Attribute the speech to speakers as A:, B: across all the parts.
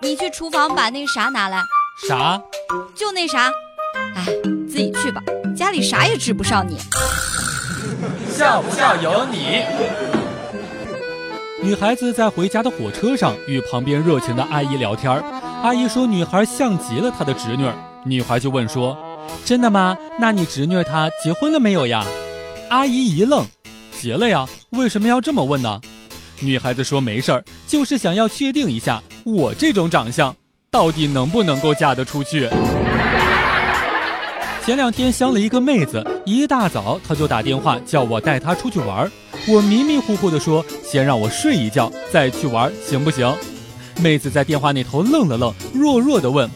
A: 你去厨房把那啥拿来。
B: 啥？
A: 就那啥。哎，自己去吧，家里啥也指不上你。
C: 笑不笑由你。
B: 女孩子在回家的火车上与旁边热情的阿姨聊天阿姨说女孩像极了她的侄女。女孩就问说：“真的吗？那你侄女她结婚了没有呀？”阿姨一愣：“结了呀？为什么要这么问呢？”女孩子说：“没事儿，就是想要确定一下我这种长相到底能不能够嫁得出去。”前两天相了一个妹子，一大早她就打电话叫我带她出去玩。我迷迷糊糊的说：“先让我睡一觉再去玩，行不行？”妹子在电话那头愣了愣，弱弱的问：“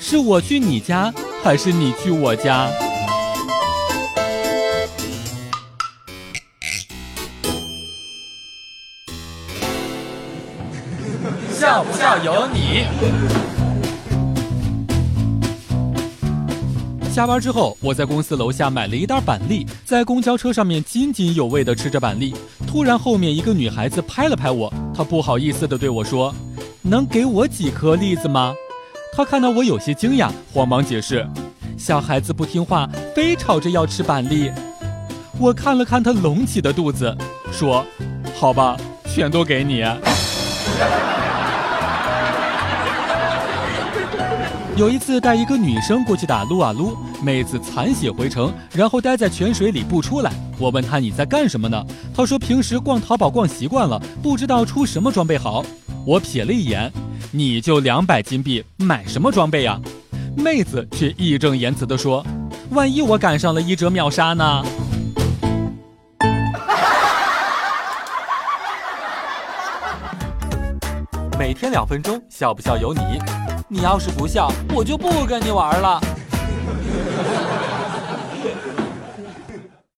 B: 是我去你家，还是你去我家？”
C: 笑不笑由你。
B: 下班之后，我在公司楼下买了一袋板栗，在公交车上面津津有味地吃着板栗。突然，后面一个女孩子拍了拍我，她不好意思地对我说：“能给我几颗栗子吗？”她看到我有些惊讶，慌忙解释：“小孩子不听话，非吵着要吃板栗。”我看了看她隆起的肚子，说：“好吧，全都给你。”有一次带一个女生过去打撸啊撸，妹子残血回城，然后待在泉水里不出来。我问她你在干什么呢？她说平时逛淘宝逛习惯了，不知道出什么装备好。我瞥了一眼，你就两百金币，买什么装备呀？妹子却义正言辞地说，万一我赶上了一折秒杀呢？每天两分钟，笑不笑由你。你要是不笑，我就不跟你玩了。